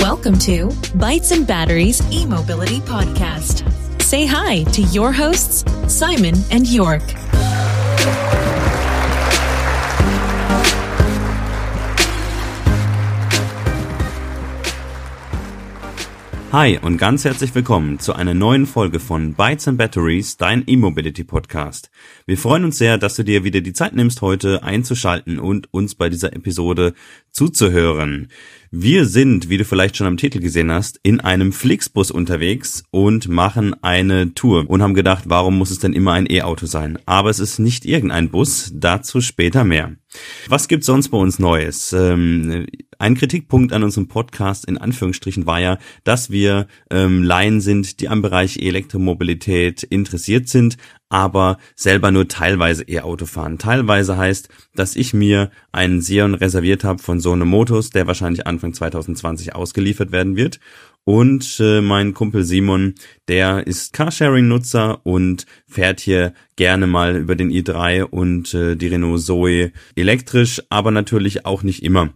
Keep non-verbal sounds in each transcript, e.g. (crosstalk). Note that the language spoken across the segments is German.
Welcome to Bytes and Batteries e-mobility podcast. Say hi to your hosts, Simon and York. Hi und ganz herzlich willkommen zu einer neuen Folge von Bytes and Batteries, dein E-Mobility Podcast. Wir freuen uns sehr, dass du dir wieder die Zeit nimmst, heute einzuschalten und uns bei dieser Episode zuzuhören. Wir sind, wie du vielleicht schon am Titel gesehen hast, in einem Flixbus unterwegs und machen eine Tour und haben gedacht, warum muss es denn immer ein E-Auto sein? Aber es ist nicht irgendein Bus, dazu später mehr. Was gibt's sonst bei uns Neues? Ähm, ein Kritikpunkt an unserem Podcast in Anführungsstrichen war ja, dass wir ähm, Laien sind, die am Bereich Elektromobilität interessiert sind, aber selber nur teilweise E-Auto fahren. Teilweise heißt, dass ich mir einen Sion reserviert habe von Sohne Motors, der wahrscheinlich Anfang 2020 ausgeliefert werden wird. Und äh, mein Kumpel Simon, der ist Carsharing-Nutzer und fährt hier gerne mal über den i3 und äh, die Renault Zoe elektrisch, aber natürlich auch nicht immer.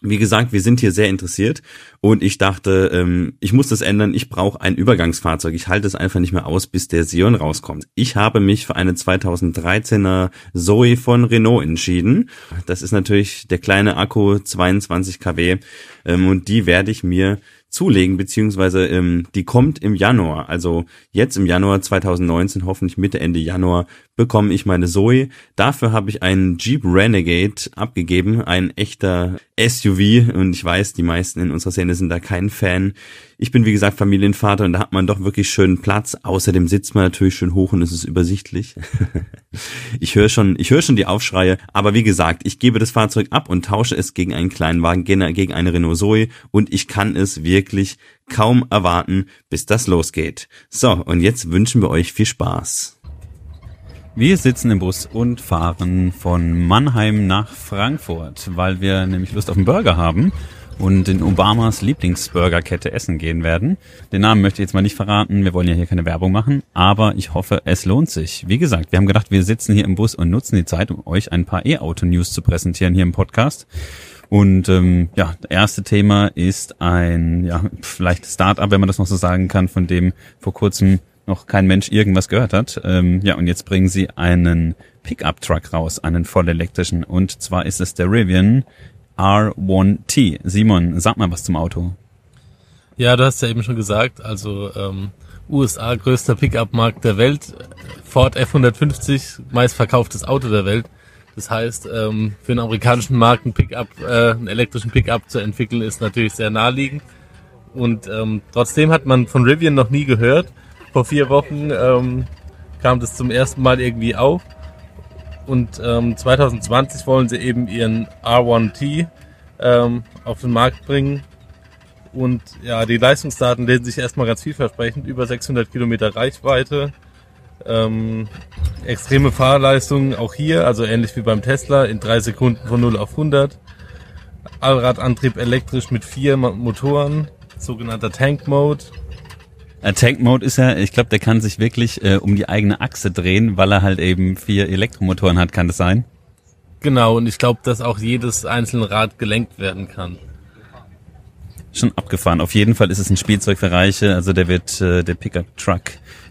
Wie gesagt, wir sind hier sehr interessiert und ich dachte, ähm, ich muss das ändern. Ich brauche ein Übergangsfahrzeug. Ich halte es einfach nicht mehr aus, bis der Sion rauskommt. Ich habe mich für eine 2013er Zoe von Renault entschieden. Das ist natürlich der kleine Akku 22 kW ähm, und die werde ich mir zulegen, beziehungsweise ähm, die kommt im Januar. Also jetzt im Januar 2019, hoffentlich Mitte, Ende Januar, bekomme ich meine Zoe. Dafür habe ich einen Jeep Renegade abgegeben, ein echter SUV. Und ich weiß, die meisten in unserer Szene sind da kein Fan. Ich bin wie gesagt Familienvater und da hat man doch wirklich schönen Platz. Außerdem sitzt man natürlich schön hoch und es ist übersichtlich. (laughs) ich höre schon, ich höre schon die Aufschreie. Aber wie gesagt, ich gebe das Fahrzeug ab und tausche es gegen einen kleinen Wagen, gegen eine Renault Zoe und ich kann es wirklich kaum erwarten, bis das losgeht. So, und jetzt wünschen wir euch viel Spaß. Wir sitzen im Bus und fahren von Mannheim nach Frankfurt, weil wir nämlich Lust auf einen Burger haben und in Obamas Lieblingsburgerkette essen gehen werden. Den Namen möchte ich jetzt mal nicht verraten, wir wollen ja hier keine Werbung machen, aber ich hoffe, es lohnt sich. Wie gesagt, wir haben gedacht, wir sitzen hier im Bus und nutzen die Zeit, um euch ein paar E-Auto-News zu präsentieren hier im Podcast. Und ähm, ja, das erste Thema ist ein ja vielleicht Start-up, wenn man das noch so sagen kann, von dem vor kurzem noch kein Mensch irgendwas gehört hat. Ähm, ja, und jetzt bringen sie einen Pickup-Truck raus, einen vollelektrischen. Und zwar ist es der Rivian R1T. Simon, sag mal was zum Auto. Ja, du hast ja eben schon gesagt, also ähm, USA größter Pickup-Markt der Welt, Ford F150 meistverkauftes Auto der Welt. Das heißt, ähm, für einen amerikanischen Markt einen Pickup, äh, einen elektrischen Pickup zu entwickeln, ist natürlich sehr naheliegend. Und ähm, trotzdem hat man von Rivian noch nie gehört vor vier Wochen ähm, kam das zum ersten Mal irgendwie auf. Und ähm, 2020 wollen sie eben ihren R1T ähm, auf den Markt bringen. Und ja, die Leistungsdaten lesen sich erstmal ganz vielversprechend. Über 600 Kilometer Reichweite. Ähm, extreme Fahrleistung auch hier, also ähnlich wie beim Tesla, in drei Sekunden von 0 auf 100. Allradantrieb elektrisch mit vier Motoren, sogenannter Tank Mode. Tank Mode ist ja, ich glaube, der kann sich wirklich äh, um die eigene Achse drehen, weil er halt eben vier Elektromotoren hat, kann das sein? Genau, und ich glaube, dass auch jedes einzelne Rad gelenkt werden kann. Schon abgefahren. Auf jeden Fall ist es ein Spielzeug für Reiche. Also der wird, äh, der Pickup Truck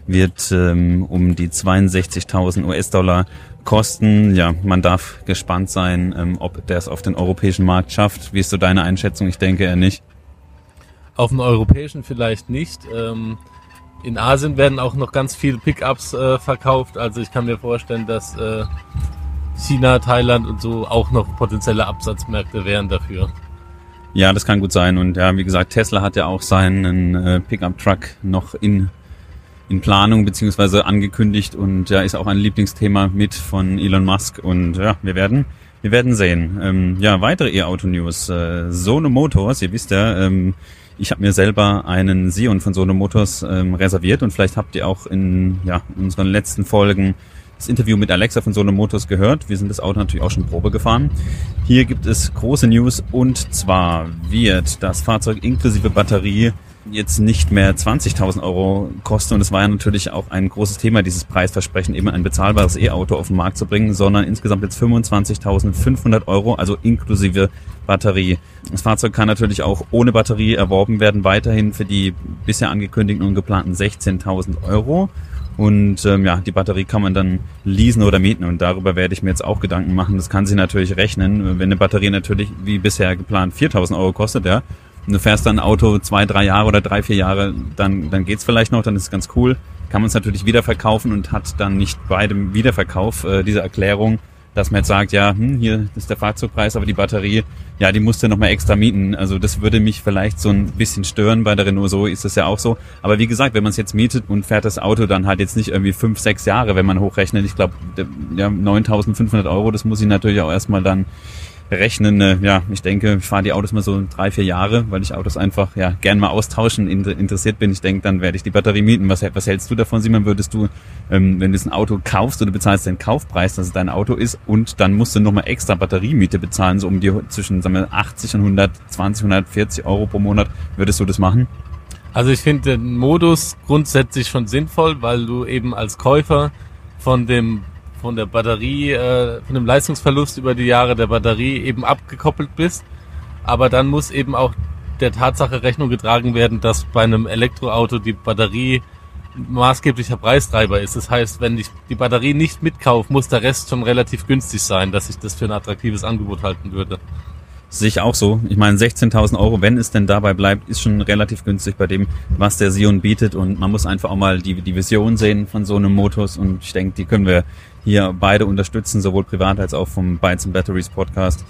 wird ähm, um die 62.000 US-Dollar kosten. Ja, man darf gespannt sein, ähm, ob der es auf den europäischen Markt schafft. Wie ist so deine Einschätzung? Ich denke eher nicht. Auf dem europäischen vielleicht nicht. Ähm, in Asien werden auch noch ganz viele Pickups äh, verkauft. Also ich kann mir vorstellen, dass äh, China, Thailand und so auch noch potenzielle Absatzmärkte wären dafür. Ja, das kann gut sein. Und ja, wie gesagt, Tesla hat ja auch seinen äh, Pickup-Truck noch in, in Planung beziehungsweise angekündigt und ja, ist auch ein Lieblingsthema mit von Elon Musk. Und ja, wir werden wir werden sehen. Ähm, ja, weitere E-Auto-News. Äh, Sono Motors, ihr wisst ja, ähm, ich habe mir selber einen Sion von Sono Motors ähm, reserviert und vielleicht habt ihr auch in ja, unseren letzten Folgen das Interview mit Alexa von Sono Motors gehört. Wir sind das Auto natürlich auch schon Probe gefahren. Hier gibt es große News und zwar wird das Fahrzeug inklusive Batterie jetzt nicht mehr 20.000 Euro kosten. Und es war ja natürlich auch ein großes Thema, dieses Preisversprechen, eben ein bezahlbares E-Auto auf den Markt zu bringen, sondern insgesamt jetzt 25.500 Euro, also inklusive Batterie. Das Fahrzeug kann natürlich auch ohne Batterie erworben werden, weiterhin für die bisher angekündigten und geplanten 16.000 Euro. Und ähm, ja, die Batterie kann man dann leasen oder mieten und darüber werde ich mir jetzt auch Gedanken machen. Das kann sich natürlich rechnen, wenn eine Batterie natürlich wie bisher geplant 4000 Euro kostet, ja. Und du fährst dann ein Auto zwei, drei Jahre oder drei, vier Jahre, dann, dann geht's vielleicht noch, dann ist es ganz cool. Kann man es natürlich wieder verkaufen und hat dann nicht bei dem Wiederverkauf äh, diese Erklärung, dass man jetzt sagt, ja, hm, hier ist der Fahrzeugpreis, aber die Batterie, ja, die musst du nochmal extra mieten. Also das würde mich vielleicht so ein bisschen stören. Bei der Renault so ist das ja auch so. Aber wie gesagt, wenn man es jetzt mietet und fährt das Auto dann halt jetzt nicht irgendwie fünf, sechs Jahre, wenn man hochrechnet, ich glaube, ja, 9.500 Euro, das muss ich natürlich auch erstmal dann rechnen. Äh, ja, ich denke, ich fahre die Autos mal so drei, vier Jahre, weil ich Autos einfach ja gern mal austauschen interessiert bin. Ich denke, dann werde ich die Batterie mieten. Was, was hältst du davon, Simon? Würdest du, ähm, wenn du ein Auto kaufst oder bezahlst den Kaufpreis, dass es dein Auto ist und dann musst du nochmal extra Batteriemiete bezahlen, so um die zwischen sagen wir, 80 und 120, 140 Euro pro Monat, würdest du das machen? Also ich finde den Modus grundsätzlich schon sinnvoll, weil du eben als Käufer von dem von der Batterie, äh, von dem Leistungsverlust über die Jahre der Batterie eben abgekoppelt bist. Aber dann muss eben auch der Tatsache Rechnung getragen werden, dass bei einem Elektroauto die Batterie maßgeblicher Preistreiber ist. Das heißt, wenn ich die Batterie nicht mitkaufe, muss der Rest schon relativ günstig sein, dass ich das für ein attraktives Angebot halten würde. Sehe ich auch so. Ich meine, 16.000 Euro, wenn es denn dabei bleibt, ist schon relativ günstig bei dem, was der Sion bietet. Und man muss einfach auch mal die, die Vision sehen von so einem Motus. Und ich denke, die können wir hier beide unterstützen, sowohl privat als auch vom Bytes and Batteries Podcast.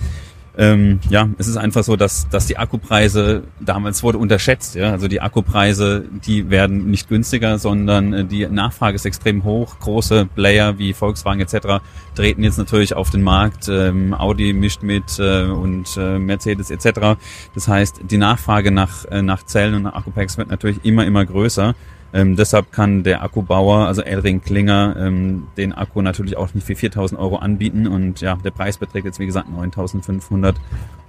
Ähm, ja, es ist einfach so, dass, dass die Akkupreise damals wurde unterschätzt. Ja? Also die Akkupreise, die werden nicht günstiger, sondern äh, die Nachfrage ist extrem hoch. Große Player wie Volkswagen etc. treten jetzt natürlich auf den Markt. Ähm, Audi mischt mit äh, und äh, Mercedes etc. Das heißt, die Nachfrage nach, äh, nach Zellen und nach Akkupacks wird natürlich immer, immer größer. Ähm, deshalb kann der Akkubauer, also Elring Klinger, ähm, den Akku natürlich auch nicht für 4000 Euro anbieten und ja, der Preis beträgt jetzt wie gesagt 9500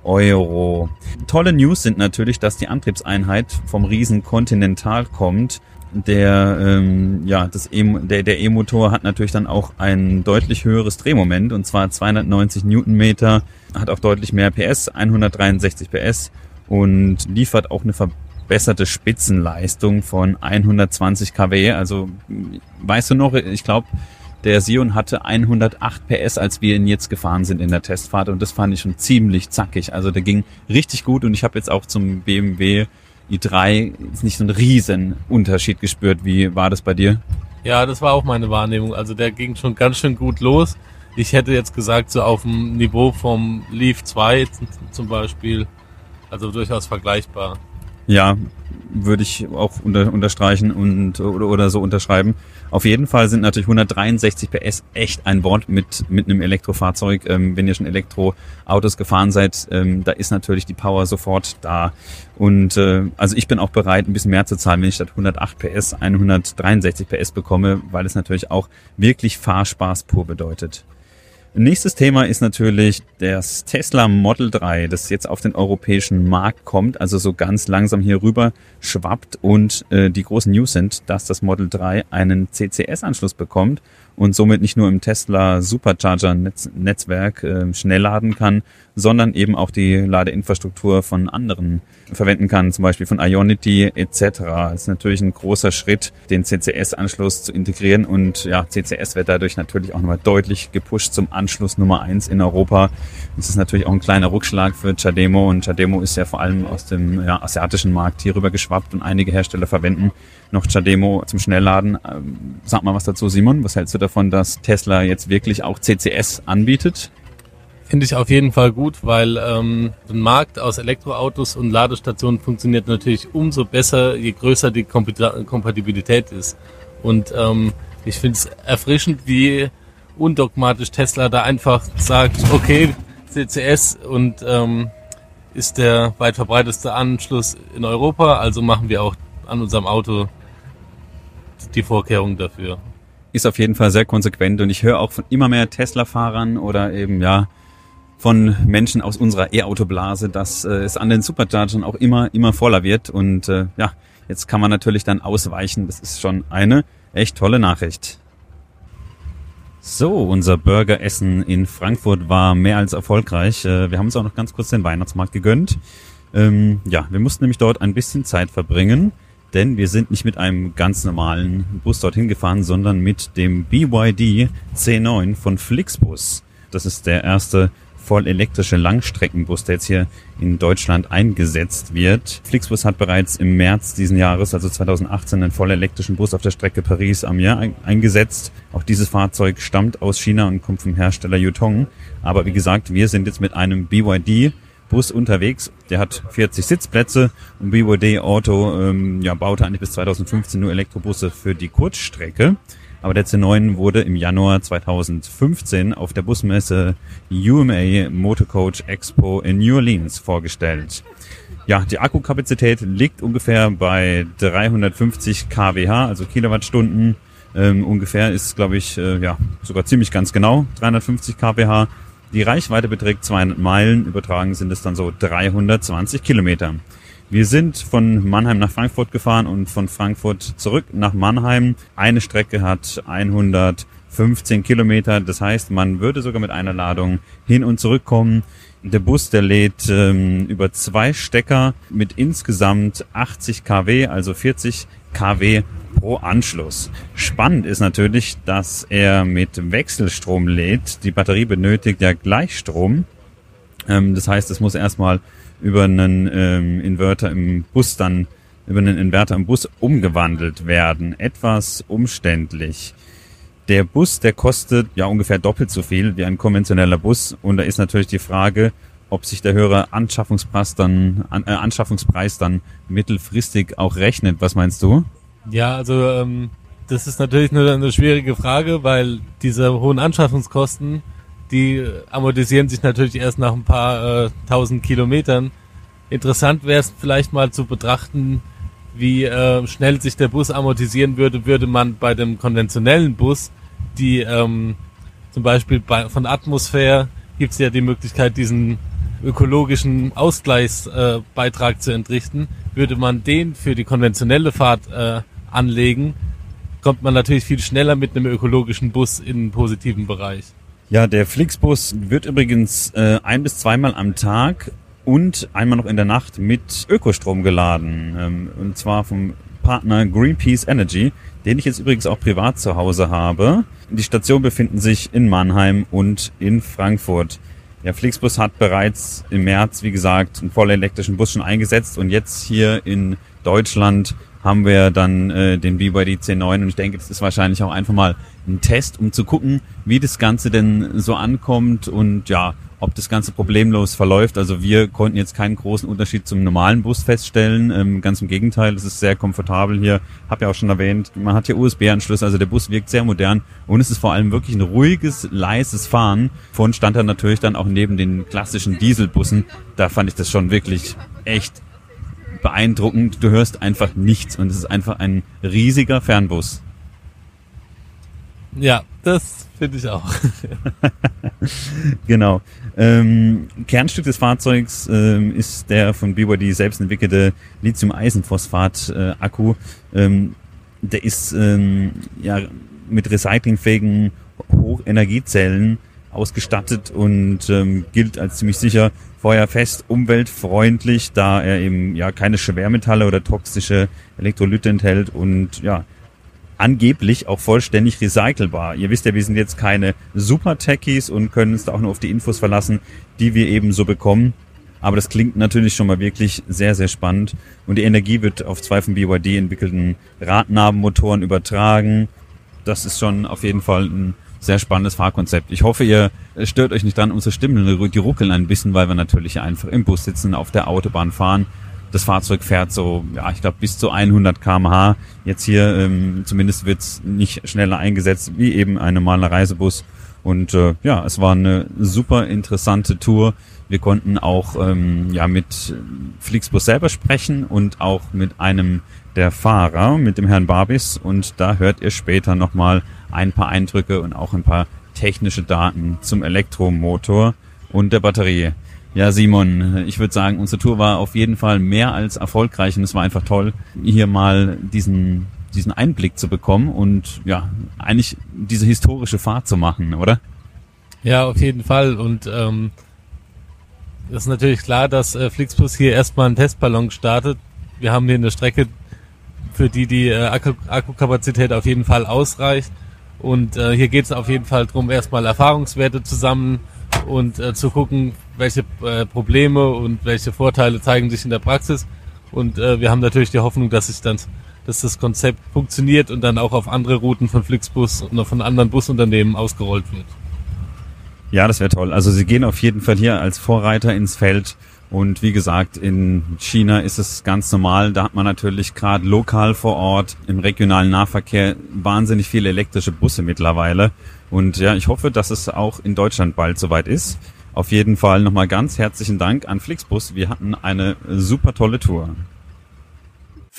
Euro. Tolle News sind natürlich, dass die Antriebseinheit vom Riesen Continental kommt. Der, ähm, ja, das e der, der E-Motor hat natürlich dann auch ein deutlich höheres Drehmoment und zwar 290 Newtonmeter, hat auch deutlich mehr PS, 163 PS und liefert auch eine Ver verbesserte Spitzenleistung von 120 kW. Also weißt du noch, ich glaube, der Sion hatte 108 PS, als wir ihn jetzt gefahren sind in der Testfahrt und das fand ich schon ziemlich zackig. Also der ging richtig gut und ich habe jetzt auch zum BMW i3 nicht so einen riesen Unterschied gespürt. Wie war das bei dir? Ja, das war auch meine Wahrnehmung. Also der ging schon ganz schön gut los. Ich hätte jetzt gesagt, so auf dem Niveau vom Leaf 2 zum Beispiel, also durchaus vergleichbar. Ja, würde ich auch unter, unterstreichen und oder, oder so unterschreiben. Auf jeden Fall sind natürlich 163 PS echt ein Wort mit mit einem Elektrofahrzeug. Ähm, wenn ihr schon Elektroautos gefahren seid, ähm, da ist natürlich die Power sofort da. Und äh, also ich bin auch bereit, ein bisschen mehr zu zahlen, wenn ich statt 108 PS 163 PS bekomme, weil es natürlich auch wirklich Fahrspaß pur bedeutet. Nächstes Thema ist natürlich das Tesla Model 3, das jetzt auf den europäischen Markt kommt, also so ganz langsam hier rüber schwappt und äh, die großen News sind, dass das Model 3 einen CCS-Anschluss bekommt und somit nicht nur im Tesla Supercharger -Netz Netzwerk äh, schnell laden kann, sondern eben auch die Ladeinfrastruktur von anderen verwenden kann, zum Beispiel von Ionity etc. Das ist natürlich ein großer Schritt, den CCS-Anschluss zu integrieren und ja, CCS wird dadurch natürlich auch nochmal deutlich gepusht zum Anschluss Nummer eins in Europa. Das ist natürlich auch ein kleiner Rückschlag für Chademo und Chademo ist ja vor allem aus dem ja, asiatischen Markt hier rüber geschwappt und einige Hersteller verwenden noch Chademo zum Schnellladen. Ähm, sag mal was dazu, Simon. Was hältst du davon, dass Tesla jetzt wirklich auch CCS anbietet? Finde ich auf jeden Fall gut, weil ähm, ein Markt aus Elektroautos und Ladestationen funktioniert natürlich umso besser, je größer die Kompatibilität ist. Und ähm, ich finde es erfrischend, wie undogmatisch Tesla da einfach sagt, okay, CCS und ähm, ist der weit verbreiteste Anschluss in Europa, also machen wir auch an unserem Auto die Vorkehrungen dafür. Ist auf jeden Fall sehr konsequent und ich höre auch von immer mehr Tesla-Fahrern oder eben ja von Menschen aus unserer E-Auto-Blase, dass äh, es an den Superchargern auch immer, immer voller wird. Und äh, ja, jetzt kann man natürlich dann ausweichen. Das ist schon eine echt tolle Nachricht. So, unser Burgeressen in Frankfurt war mehr als erfolgreich. Äh, wir haben uns auch noch ganz kurz den Weihnachtsmarkt gegönnt. Ähm, ja, wir mussten nämlich dort ein bisschen Zeit verbringen, denn wir sind nicht mit einem ganz normalen Bus dorthin gefahren, sondern mit dem BYD C9 von Flixbus. Das ist der erste voll elektrische Langstreckenbus, der jetzt hier in Deutschland eingesetzt wird. Flixbus hat bereits im März diesen Jahres, also 2018, einen voll elektrischen Bus auf der Strecke Paris-Amiens eingesetzt. Auch dieses Fahrzeug stammt aus China und kommt vom Hersteller Yutong. Aber wie gesagt, wir sind jetzt mit einem BYD Bus unterwegs. Der hat 40 Sitzplätze und BYD Auto ähm, ja, baute eigentlich bis 2015 nur Elektrobusse für die Kurzstrecke. Aber der C9 wurde im Januar 2015 auf der Busmesse UMA Motorcoach Expo in New Orleans vorgestellt. Ja, die Akkukapazität liegt ungefähr bei 350 kWh, also Kilowattstunden. Ähm, ungefähr ist, glaube ich, äh, ja sogar ziemlich ganz genau 350 kWh. Die Reichweite beträgt 200 Meilen, übertragen sind es dann so 320 Kilometer. Wir sind von Mannheim nach Frankfurt gefahren und von Frankfurt zurück nach Mannheim. Eine Strecke hat 115 Kilometer. Das heißt, man würde sogar mit einer Ladung hin und zurück kommen. Der Bus, der lädt ähm, über zwei Stecker mit insgesamt 80 kW, also 40 kW pro Anschluss. Spannend ist natürlich, dass er mit Wechselstrom lädt. Die Batterie benötigt ja Gleichstrom. Ähm, das heißt, es muss erstmal über einen ähm, Inverter im Bus dann, über einen Inverter im Bus umgewandelt werden. Etwas umständlich. Der Bus, der kostet ja ungefähr doppelt so viel wie ein konventioneller Bus. Und da ist natürlich die Frage, ob sich der höhere Anschaffungspreis dann, äh, Anschaffungspreis dann mittelfristig auch rechnet. Was meinst du? Ja, also ähm, das ist natürlich eine, eine schwierige Frage, weil diese hohen Anschaffungskosten die amortisieren sich natürlich erst nach ein paar äh, tausend Kilometern. Interessant wäre es vielleicht mal zu betrachten, wie äh, schnell sich der Bus amortisieren würde, würde man bei dem konventionellen Bus, die ähm, zum Beispiel bei, von Atmosphäre gibt es ja die Möglichkeit, diesen ökologischen Ausgleichsbeitrag äh, zu entrichten. Würde man den für die konventionelle Fahrt äh, anlegen, kommt man natürlich viel schneller mit einem ökologischen Bus in einen positiven Bereich. Ja, der Flixbus wird übrigens äh, ein bis zweimal am Tag und einmal noch in der Nacht mit Ökostrom geladen. Ähm, und zwar vom Partner Greenpeace Energy, den ich jetzt übrigens auch privat zu Hause habe. Die Stationen befinden sich in Mannheim und in Frankfurt. Der Flixbus hat bereits im März, wie gesagt, einen voll elektrischen Bus schon eingesetzt und jetzt hier in Deutschland haben wir dann äh, den BYD C9 und ich denke, das ist wahrscheinlich auch einfach mal ein Test, um zu gucken, wie das Ganze denn so ankommt und ja, ob das Ganze problemlos verläuft. Also wir konnten jetzt keinen großen Unterschied zum normalen Bus feststellen. Ähm, ganz im Gegenteil, es ist sehr komfortabel hier. Hab ja auch schon erwähnt, man hat hier USB-Anschluss, also der Bus wirkt sehr modern und es ist vor allem wirklich ein ruhiges, leises Fahren. Vorhin stand er natürlich dann auch neben den klassischen Dieselbussen. Da fand ich das schon wirklich echt beeindruckend. Du hörst einfach nichts und es ist einfach ein riesiger Fernbus. Ja, das finde ich auch. (laughs) genau. Ähm, Kernstück des Fahrzeugs ähm, ist der von BYD selbst entwickelte Lithium-Eisenphosphat-Akku. Äh, ähm, der ist ähm, ja mit recyclingfähigen Hochenergiezellen ausgestattet und ähm, gilt als ziemlich sicher feuerfest, umweltfreundlich, da er eben ja keine Schwermetalle oder toxische Elektrolyte enthält und ja angeblich auch vollständig recycelbar. Ihr wisst ja, wir sind jetzt keine Super-Techies und können uns da auch nur auf die Infos verlassen, die wir eben so bekommen. Aber das klingt natürlich schon mal wirklich sehr, sehr spannend. Und die Energie wird auf zwei von BYD entwickelten Radnabenmotoren übertragen. Das ist schon auf jeden Fall ein sehr spannendes Fahrkonzept. Ich hoffe, ihr stört euch nicht dran, unsere Stimmen, die ruckeln ein bisschen, weil wir natürlich einfach im Bus sitzen, auf der Autobahn fahren. Das Fahrzeug fährt so, ja, ich glaube, bis zu 100 kmh. Jetzt hier, ähm, zumindest wird's nicht schneller eingesetzt wie eben ein normaler Reisebus. Und äh, ja, es war eine super interessante Tour. Wir konnten auch ähm, ja mit Flixbus selber sprechen und auch mit einem der Fahrer, mit dem Herrn Barbis. Und da hört ihr später nochmal ein paar Eindrücke und auch ein paar technische Daten zum Elektromotor. und der Batterie. Ja, Simon, ich würde sagen, unsere Tour war auf jeden Fall mehr als erfolgreich und es war einfach toll, hier mal diesen, diesen Einblick zu bekommen und ja, eigentlich diese historische Fahrt zu machen, oder? Ja, auf jeden Fall. Und ähm, ist natürlich klar, dass äh, Flixbus hier erstmal einen Testballon startet. Wir haben hier eine Strecke, für die die äh, Akku Akkukapazität auf jeden Fall ausreicht. Und äh, hier geht es auf jeden Fall darum, erstmal Erfahrungswerte zusammen und äh, zu gucken, welche äh, Probleme und welche Vorteile zeigen sich in der Praxis. Und äh, wir haben natürlich die Hoffnung, dass sich dann, dass das Konzept funktioniert und dann auch auf andere Routen von Flixbus und von anderen Busunternehmen ausgerollt wird. Ja, das wäre toll. Also Sie gehen auf jeden Fall hier als Vorreiter ins Feld. Und wie gesagt, in China ist es ganz normal. Da hat man natürlich gerade lokal vor Ort im regionalen Nahverkehr wahnsinnig viele elektrische Busse mittlerweile. Und ja, ich hoffe, dass es auch in Deutschland bald soweit ist. Auf jeden Fall nochmal ganz herzlichen Dank an Flixbus. Wir hatten eine super tolle Tour.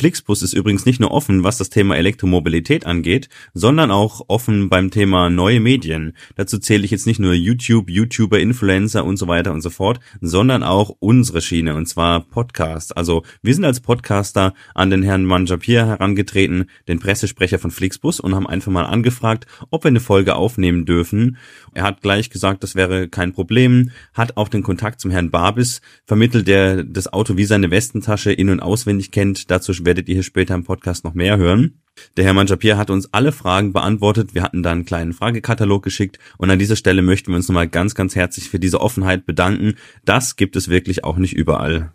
Flixbus ist übrigens nicht nur offen, was das Thema Elektromobilität angeht, sondern auch offen beim Thema neue Medien. Dazu zähle ich jetzt nicht nur YouTube, YouTuber, Influencer und so weiter und so fort, sondern auch unsere Schiene, und zwar Podcast. Also wir sind als Podcaster an den Herrn Manjapir herangetreten, den Pressesprecher von Flixbus, und haben einfach mal angefragt, ob wir eine Folge aufnehmen dürfen. Er hat gleich gesagt, das wäre kein Problem, hat auch den Kontakt zum Herrn Barbis vermittelt, der das Auto wie seine Westentasche in- und auswendig kennt. Dazu werdet ihr hier später im Podcast noch mehr hören. Der Herr Manjapir hat uns alle Fragen beantwortet. Wir hatten da einen kleinen Fragekatalog geschickt und an dieser Stelle möchten wir uns nochmal ganz, ganz herzlich für diese Offenheit bedanken. Das gibt es wirklich auch nicht überall.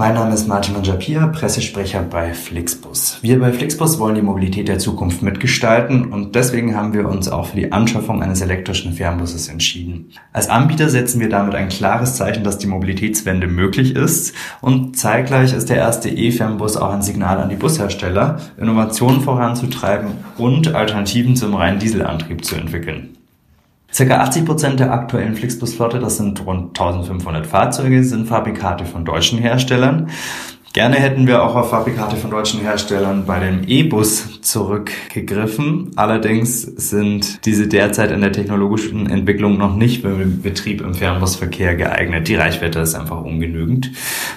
Mein Name ist Martin Manjapir, Pressesprecher bei Flixbus. Wir bei Flixbus wollen die Mobilität der Zukunft mitgestalten und deswegen haben wir uns auch für die Anschaffung eines elektrischen Fernbusses entschieden. Als Anbieter setzen wir damit ein klares Zeichen, dass die Mobilitätswende möglich ist und zeitgleich ist der erste E-Fernbus auch ein Signal an die Bushersteller, Innovationen voranzutreiben und Alternativen zum reinen Dieselantrieb zu entwickeln. Circa 80 Prozent der aktuellen Flixbus-Flotte, das sind rund 1500 Fahrzeuge, sind Fabrikate von deutschen Herstellern. Gerne hätten wir auch auf Fabrikate von deutschen Herstellern bei dem E-Bus zurückgegriffen. Allerdings sind diese derzeit in der technologischen Entwicklung noch nicht für den Betrieb im Fernbusverkehr geeignet. Die Reichweite ist einfach ungenügend.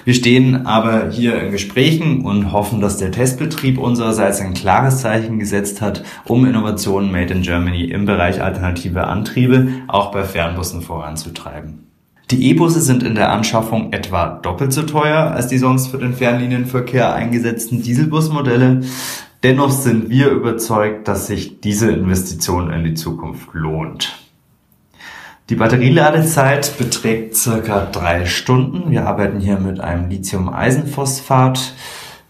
Wir stehen aber hier in Gesprächen und hoffen, dass der Testbetrieb unsererseits ein klares Zeichen gesetzt hat, um Innovationen made in Germany im Bereich alternative Antriebe auch bei Fernbussen voranzutreiben. Die E-Busse sind in der Anschaffung etwa doppelt so teuer als die sonst für den Fernlinienverkehr eingesetzten Dieselbusmodelle. Dennoch sind wir überzeugt, dass sich diese Investition in die Zukunft lohnt. Die Batterieladezeit beträgt circa drei Stunden. Wir arbeiten hier mit einem Lithium-Eisenphosphat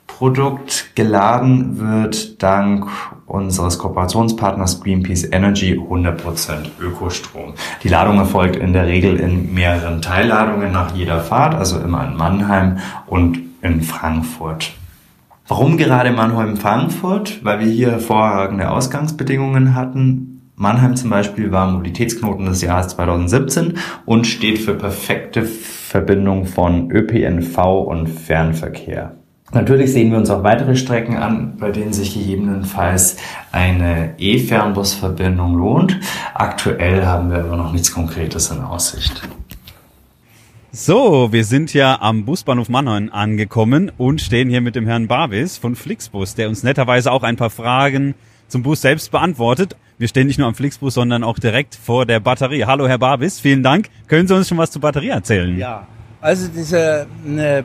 Produkt. Geladen wird dank unseres Kooperationspartners Greenpeace Energy 100% Ökostrom. Die Ladung erfolgt in der Regel in mehreren Teilladungen nach jeder Fahrt, also immer in Mannheim und in Frankfurt. Warum gerade Mannheim-Frankfurt? Weil wir hier hervorragende Ausgangsbedingungen hatten. Mannheim zum Beispiel war Mobilitätsknoten des Jahres 2017 und steht für perfekte Verbindung von ÖPNV und Fernverkehr. Natürlich sehen wir uns auch weitere Strecken an, bei denen sich gegebenenfalls eine E-Fernbusverbindung lohnt. Aktuell haben wir aber noch nichts Konkretes in Aussicht. So, wir sind ja am Busbahnhof Mannheim angekommen und stehen hier mit dem Herrn Barvis von Flixbus, der uns netterweise auch ein paar Fragen zum Bus selbst beantwortet. Wir stehen nicht nur am Flixbus, sondern auch direkt vor der Batterie. Hallo Herr Barvis, vielen Dank. Können Sie uns schon was zur Batterie erzählen? Ja, also diese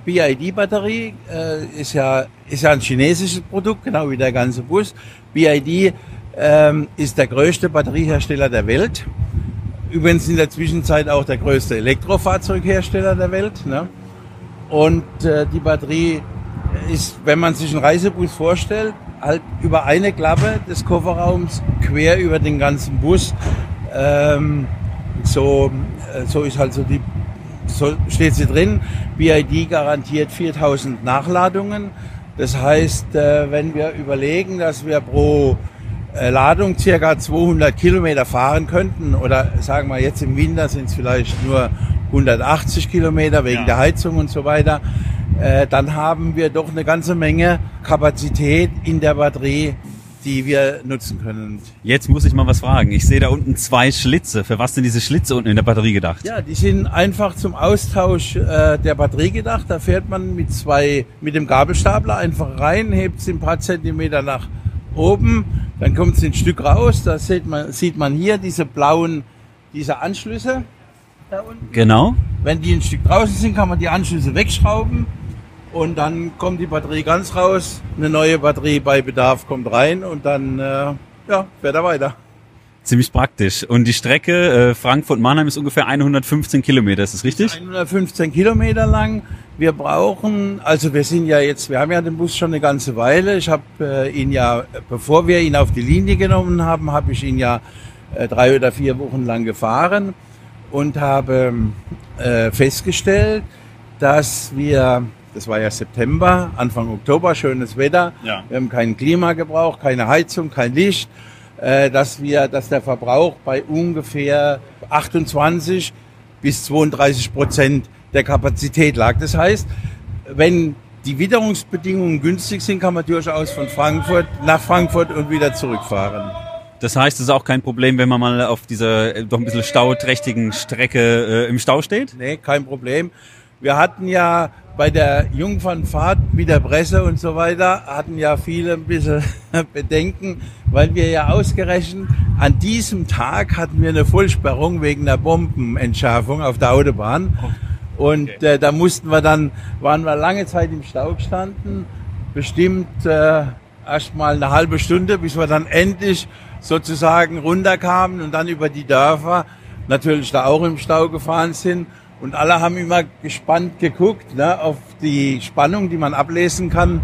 BID-Batterie äh, ist, ja, ist ja ein chinesisches Produkt, genau wie der ganze Bus. BID ähm, ist der größte Batteriehersteller der Welt. Übrigens in der Zwischenzeit auch der größte Elektrofahrzeughersteller der Welt. Ne? Und äh, die Batterie ist, wenn man sich einen Reisebus vorstellt, halt über eine Klappe des Kofferraums quer über den ganzen Bus. Ähm, so, äh, so ist halt so die so steht sie drin. BID garantiert 4000 Nachladungen. Das heißt, äh, wenn wir überlegen, dass wir pro äh, Ladung circa 200 Kilometer fahren könnten oder sagen wir jetzt im Winter sind es vielleicht nur 180 Kilometer wegen ja. der Heizung und so weiter, äh, dann haben wir doch eine ganze Menge Kapazität in der Batterie die wir nutzen können. Jetzt muss ich mal was fragen. Ich sehe da unten zwei Schlitze. Für was sind diese Schlitze unten in der Batterie gedacht? Ja, die sind einfach zum Austausch äh, der Batterie gedacht. Da fährt man mit zwei, mit dem Gabelstapler einfach rein, hebt sie ein paar Zentimeter nach oben, dann kommt es ein Stück raus. Da sieht man, sieht man hier diese blauen, diese Anschlüsse da unten. Genau. Wenn die ein Stück draußen sind, kann man die Anschlüsse wegschrauben und dann kommt die Batterie ganz raus. Eine neue Batterie bei Bedarf kommt rein und dann äh, ja, fährt er weiter. Ziemlich praktisch. Und die Strecke äh, Frankfurt-Mannheim ist ungefähr 115 Kilometer, ist das richtig? 115 Kilometer lang. Wir brauchen, also wir sind ja jetzt, wir haben ja den Bus schon eine ganze Weile. Ich habe äh, ihn ja, bevor wir ihn auf die Linie genommen haben, habe ich ihn ja äh, drei oder vier Wochen lang gefahren und habe äh, festgestellt, dass wir, das war ja September, Anfang Oktober, schönes Wetter, Ja. wir haben kein Klima gebraucht, keine Heizung, kein Licht, äh, dass wir, dass der Verbrauch bei ungefähr 28 bis 32 Prozent der Kapazität lag. Das heißt, wenn die Witterungsbedingungen günstig sind, kann man durchaus von Frankfurt nach Frankfurt und wieder zurückfahren. Das heißt, es ist auch kein Problem, wenn man mal auf dieser äh, doch ein bisschen stauträchtigen Strecke äh, im Stau steht? Nee, kein Problem. Wir hatten ja bei der Jungfernfahrt mit der Presse und so weiter, hatten ja viele ein bisschen (laughs) Bedenken, weil wir ja ausgerechnet an diesem Tag hatten wir eine Vollsperrung wegen der Bombenentschärfung auf der Autobahn. Und äh, da mussten wir dann, waren wir lange Zeit im Stau gestanden, bestimmt äh, erst mal eine halbe Stunde, bis wir dann endlich sozusagen runterkamen und dann über die Dörfer natürlich da auch im Stau gefahren sind. Und alle haben immer gespannt geguckt ne, auf die Spannung, die man ablesen kann.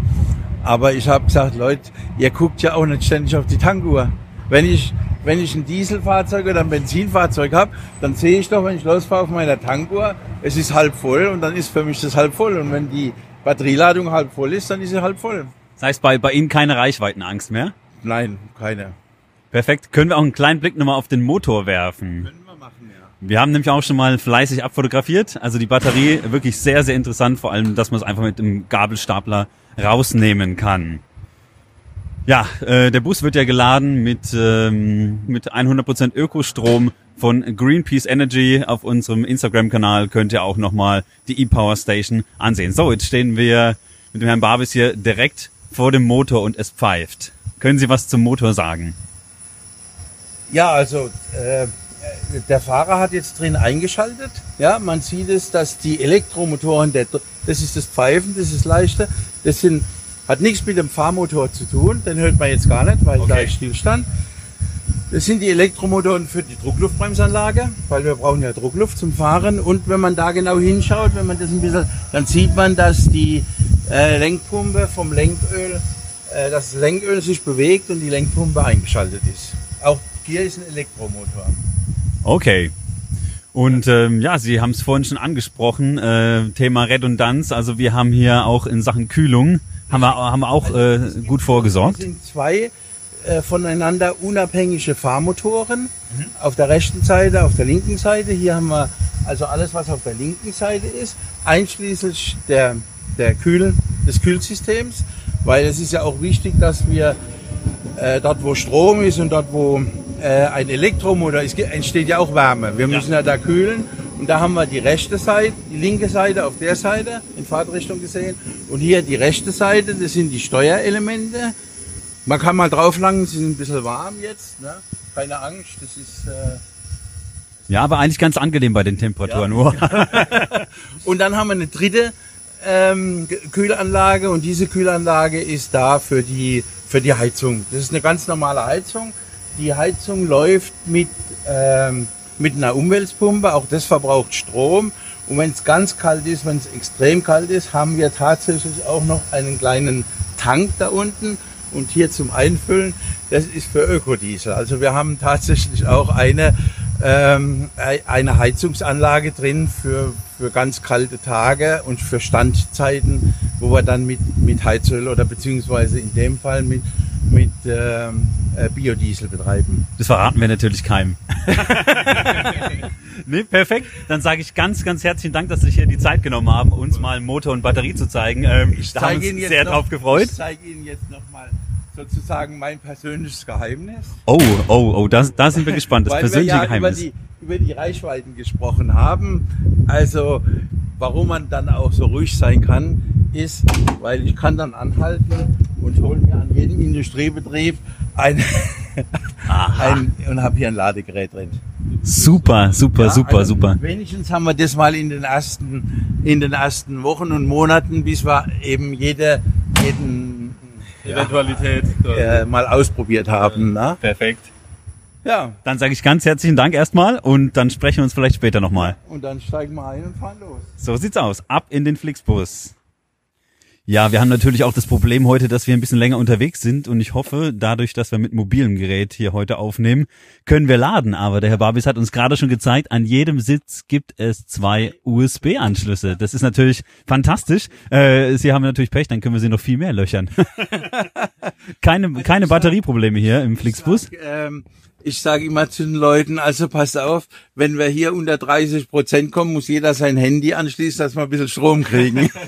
Aber ich habe gesagt, Leute, ihr guckt ja auch nicht ständig auf die Tankuhr. Wenn ich, wenn ich ein Dieselfahrzeug oder ein Benzinfahrzeug habe, dann sehe ich doch, wenn ich losfahre auf meiner Tankuhr, es ist halb voll und dann ist für mich das halb voll. Und wenn die Batterieladung halb voll ist, dann ist sie halb voll. Das heißt, bei, bei Ihnen keine Reichweitenangst mehr? Nein, keine. Perfekt. Können wir auch einen kleinen Blick nochmal auf den Motor werfen? Können wir machen, ja. Wir haben nämlich auch schon mal fleißig abfotografiert. Also die Batterie wirklich sehr, sehr interessant. Vor allem, dass man es einfach mit dem Gabelstapler rausnehmen kann. Ja, äh, der Bus wird ja geladen mit, ähm, mit 100% Ökostrom von Greenpeace Energy. Auf unserem Instagram-Kanal könnt ihr auch nochmal die E-Power Station ansehen. So, jetzt stehen wir mit dem Herrn Barbis hier direkt vor dem Motor und es pfeift. Können Sie was zum Motor sagen? Ja, also äh, der Fahrer hat jetzt drin eingeschaltet. Ja, man sieht es, dass die Elektromotoren, der, das ist das Pfeifen, das ist das leichte, das sind, hat nichts mit dem Fahrmotor zu tun, den hört man jetzt gar nicht, weil da ist Stillstand. Das sind die Elektromotoren für die Druckluftbremsanlage, weil wir brauchen ja Druckluft zum Fahren. Und wenn man da genau hinschaut, wenn man das ein bisschen, dann sieht man, dass die äh, Lenkpumpe vom Lenköl, äh, das Lenköl sich bewegt und die Lenkpumpe eingeschaltet ist. Auch hier ist ein Elektromotor. Okay. Und ähm, ja, Sie haben es vorhin schon angesprochen, äh, Thema Redundanz. Also wir haben hier auch in Sachen Kühlung, haben wir, haben wir auch äh, gut Das vorgesorgt. sind zwei äh, voneinander unabhängige Fahrmotoren. Auf der rechten Seite, auf der linken Seite. Hier haben wir also alles, was auf der linken Seite ist, einschließlich der, der Kühl, des Kühlsystems, weil es ist ja auch wichtig, dass wir äh, dort, wo Strom ist und dort, wo äh, ein Elektromotor ist, ge- entsteht ja auch Wärme. Wir müssen ja. da kühlen. Und da haben wir die rechte Seite, die linke Seite auf der Seite, in Fahrtrichtung gesehen. Und hier die rechte Seite, das sind die Steuerelemente. Man kann mal drauflangen, sie sind ein bisschen warm jetzt. Ne? Keine Angst, das ist... Äh Ja, aber eigentlich ganz angenehm bei den Temperaturen. Ja. nur. (laughs) Und dann haben wir eine dritte ähm, Ge- Kühlanlage und diese Kühlanlage ist da für die, für die Heizung. Das ist eine ganz normale Heizung. Die Heizung läuft mit, ähm, mit einer Umweltpumpe, auch das verbraucht Strom. Und wenn es ganz kalt ist, wenn es extrem kalt ist, haben wir tatsächlich auch noch einen kleinen Tank da unten. Und hier zum Einfüllen, das ist für Ökodiesel. Also wir haben tatsächlich auch eine, ähm, eine Heizungsanlage drin für, für ganz kalte Tage und für Standzeiten, wo wir dann mit, mit Heizöl oder beziehungsweise in dem Fall mit, mit ähm, äh, Biodiesel betreiben. Das verraten wir natürlich keinem. (laughs) nee, perfekt. Dann sage ich ganz, ganz herzlichen Dank, dass Sie sich hier die Zeit genommen haben, uns mal Motor und Batterie zu zeigen. Ähm, da haben uns sehr noch- drauf gefreut. Ich zeige Ihnen jetzt nochmal sozusagen mein persönliches Geheimnis. Oh, oh, oh, da, da sind wir gespannt. Das Weil persönliche wir ja Geheimnis. Über die, über die Reichweiten gesprochen haben. Also, warum man dann auch so ruhig sein kann, ist, weil ich kann dann anhalten und hole mir an jedem Industriebetrieb ein, ein und habe hier ein Ladegerät drin. Super, super, Ja, super, also super. Wenigstens haben wir das mal in den ersten, in den ersten Wochen und Monaten, bis wir eben jede, jeden Eventualität. äh, mal ausprobiert haben. Ne? Perfekt. Ja, Dann sage ich ganz herzlichen Dank erstmal und dann sprechen wir uns vielleicht später nochmal. und dann steigen wir ein und fahren los. So sieht's aus. Ab in den Flixbus. Ja, wir haben natürlich auch das Problem heute, dass wir ein bisschen länger unterwegs sind und ich hoffe, dadurch, dass wir mit mobilem Gerät hier heute aufnehmen, können wir laden. Aber der Herr Barbis hat uns gerade schon gezeigt, an jedem Sitz gibt es zwei USB-Anschlüsse. Das ist natürlich fantastisch. Äh, Sie haben natürlich Pech, dann können wir sie noch viel mehr löchern. (laughs) keine keine Batterieprobleme hier im Flixbus. Ähm, ich sage immer zu den Leuten, also passt auf, wenn wir hier unter 30 Prozent kommen, muss jeder sein Handy anschließen, dass wir ein bisschen Strom kriegen. (laughs)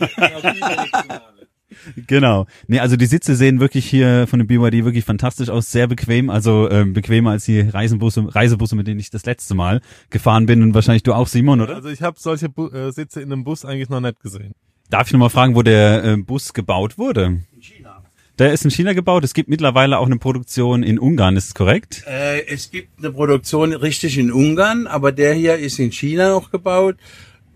Genau. Nee, also die Sitze sehen wirklich hier von dem BYD wirklich fantastisch aus, sehr bequem, also ähm, bequemer als die Reisebusse, Reisebusse, mit denen ich das letzte Mal gefahren bin und wahrscheinlich du auch, Simon, oder? Also ich habe solche Bu äh, Sitze in einem Bus eigentlich noch nicht gesehen. Darf ich nochmal fragen, wo der äh, Bus gebaut wurde? Der ist in China gebaut. Es gibt mittlerweile auch eine Produktion in Ungarn, ist es korrekt? Äh, es gibt eine Produktion richtig in Ungarn, aber der hier ist in China noch gebaut.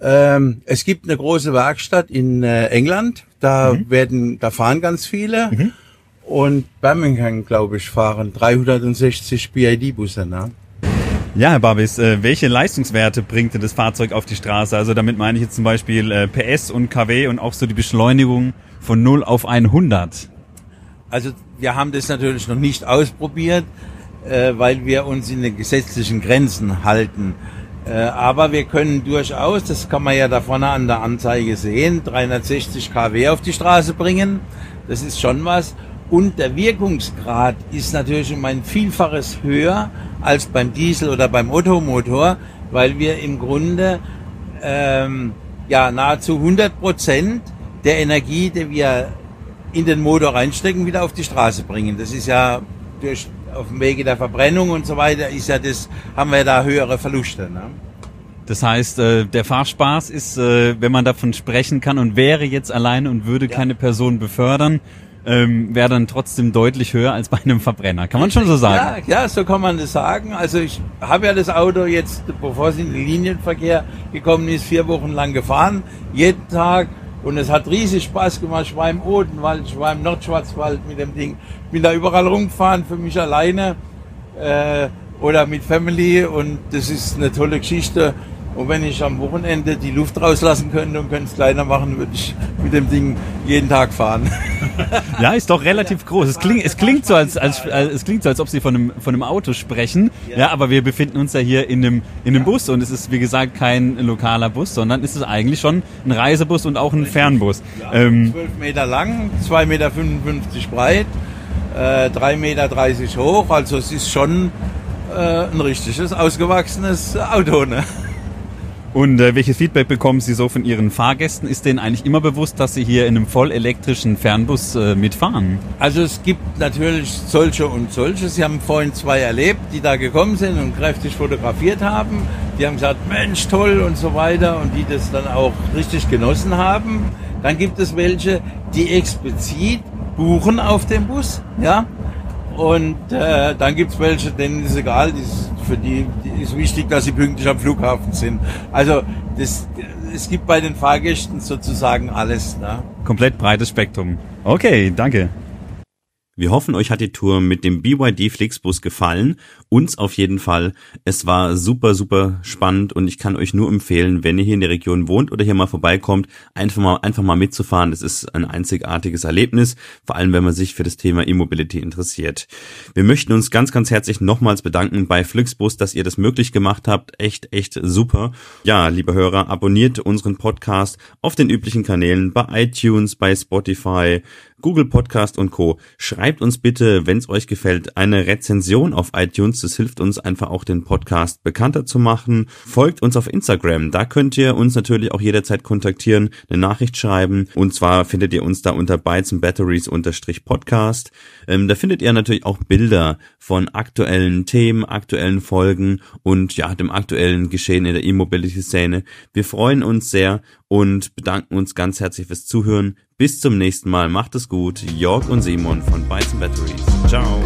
Ähm, es gibt eine große Werkstatt in äh, England, da werden, da fahren ganz viele. Und Birmingham, glaube ich, fahren 360 BID-Busse. Ne? Ja, Herr Babis, äh, welche Leistungswerte bringt denn das Fahrzeug auf die Straße? Also damit meine ich jetzt zum Beispiel äh, PS und KW und auch so die Beschleunigung von 0 auf 100. Also wir haben das natürlich noch nicht ausprobiert, äh, weil wir uns in den gesetzlichen Grenzen halten. Äh, aber wir können durchaus, das kann man ja da vorne an der Anzeige sehen, 360 kW auf die Straße bringen. Das ist schon was. Und der Wirkungsgrad ist natürlich um ein Vielfaches höher als beim Diesel oder beim Ottomotor, weil wir im Grunde ähm, ja nahezu 100 Prozent der Energie, die wir in den Motor reinstecken, wieder auf die Straße bringen. Das ist ja durch auf dem Wege der Verbrennung und so weiter ist ja das, haben wir da höhere Verluste. Ne? Das heißt, äh, der Fahrspaß ist, äh, wenn man davon sprechen kann und wäre jetzt alleine und würde keine Person befördern, ähm, wäre dann trotzdem deutlich höher als bei einem Verbrenner. Kann man schon so sagen? Ja, ja, so kann man das sagen. Also ich habe ja das Auto jetzt, bevor es in den Linienverkehr gekommen ist, vier Wochen lang gefahren, jeden Tag. Und es hat riesig Spaß gemacht. Ich war im Odenwald, ich war im Nordschwarzwald mit dem Ding. Bin da überall rumgefahren für mich alleine äh, oder mit Family und das ist eine tolle Geschichte. Und wenn ich am Wochenende die Luft rauslassen könnte und könnte es kleiner machen, würde ich mit dem Ding jeden Tag fahren. (laughs) Ja, ist doch relativ groß. Es klingt, es klingt so, als, als, als es klingt so, als ob Sie von einem, von einem Auto sprechen. Ja. aber wir befinden uns ja hier in einem, in einem Bus und es ist, wie gesagt, kein lokaler Bus, sondern es ist eigentlich schon ein Reisebus und auch ein Fernbus. Ähm, 12 Meter lang, 2,55 Meter breit, äh, 3,30 Meter hoch. Also es ist schon äh, ein richtiges, ausgewachsenes Auto. Ne? Und äh, welches Feedback bekommen Sie so von Ihren Fahrgästen? Ist denen eigentlich immer bewusst, dass Sie hier in einem vollelektrischen Fernbus äh, mitfahren? Also es gibt natürlich solche und solche. Sie haben vorhin zwei erlebt, die da gekommen sind und kräftig fotografiert haben. Die haben gesagt, Mensch, toll und so weiter und die das dann auch richtig genossen haben. Dann gibt es welche, die explizit buchen auf dem Bus, ja. Und äh, dann gibt's welche, denen ist egal, die für die, ist wichtig, dass sie pünktlich am Flughafen sind. Also das, es gibt bei den Fahrgästen sozusagen alles. Ne? Komplett breites Spektrum. Okay, danke. Wir hoffen, euch hat die Tour mit dem BYD Flixbus gefallen. Uns auf jeden Fall. Es war super, super spannend und ich kann euch nur empfehlen, wenn ihr hier in der Region wohnt oder hier mal vorbeikommt, einfach mal, einfach mal mitzufahren. Das ist ein einzigartiges Erlebnis, vor allem wenn man sich für das Thema E-Mobility interessiert. Wir möchten uns ganz, ganz herzlich nochmals bedanken bei Flixbus, dass ihr das möglich gemacht habt. Echt, echt super. Ja, liebe Hörer, abonniert unseren Podcast auf den üblichen Kanälen bei iTunes, bei Spotify, Google Podcast und Co. Schreibt uns bitte, wenn es euch gefällt, eine Rezension auf iTunes. Das hilft uns einfach auch den Podcast bekannter zu machen. Folgt uns auf Instagram. Da könnt ihr uns natürlich auch jederzeit kontaktieren, eine Nachricht schreiben. Und zwar findet ihr uns da unter Bytes and Batteries Podcast. Ähm, da findet ihr natürlich auch Bilder von aktuellen Themen, aktuellen Folgen und ja, dem aktuellen Geschehen in der E-Mobility-Szene. Wir freuen uns sehr und bedanken uns ganz herzlich fürs Zuhören. Bis zum nächsten Mal. Macht es gut. Jörg und Simon von Bytes Batteries. Ciao.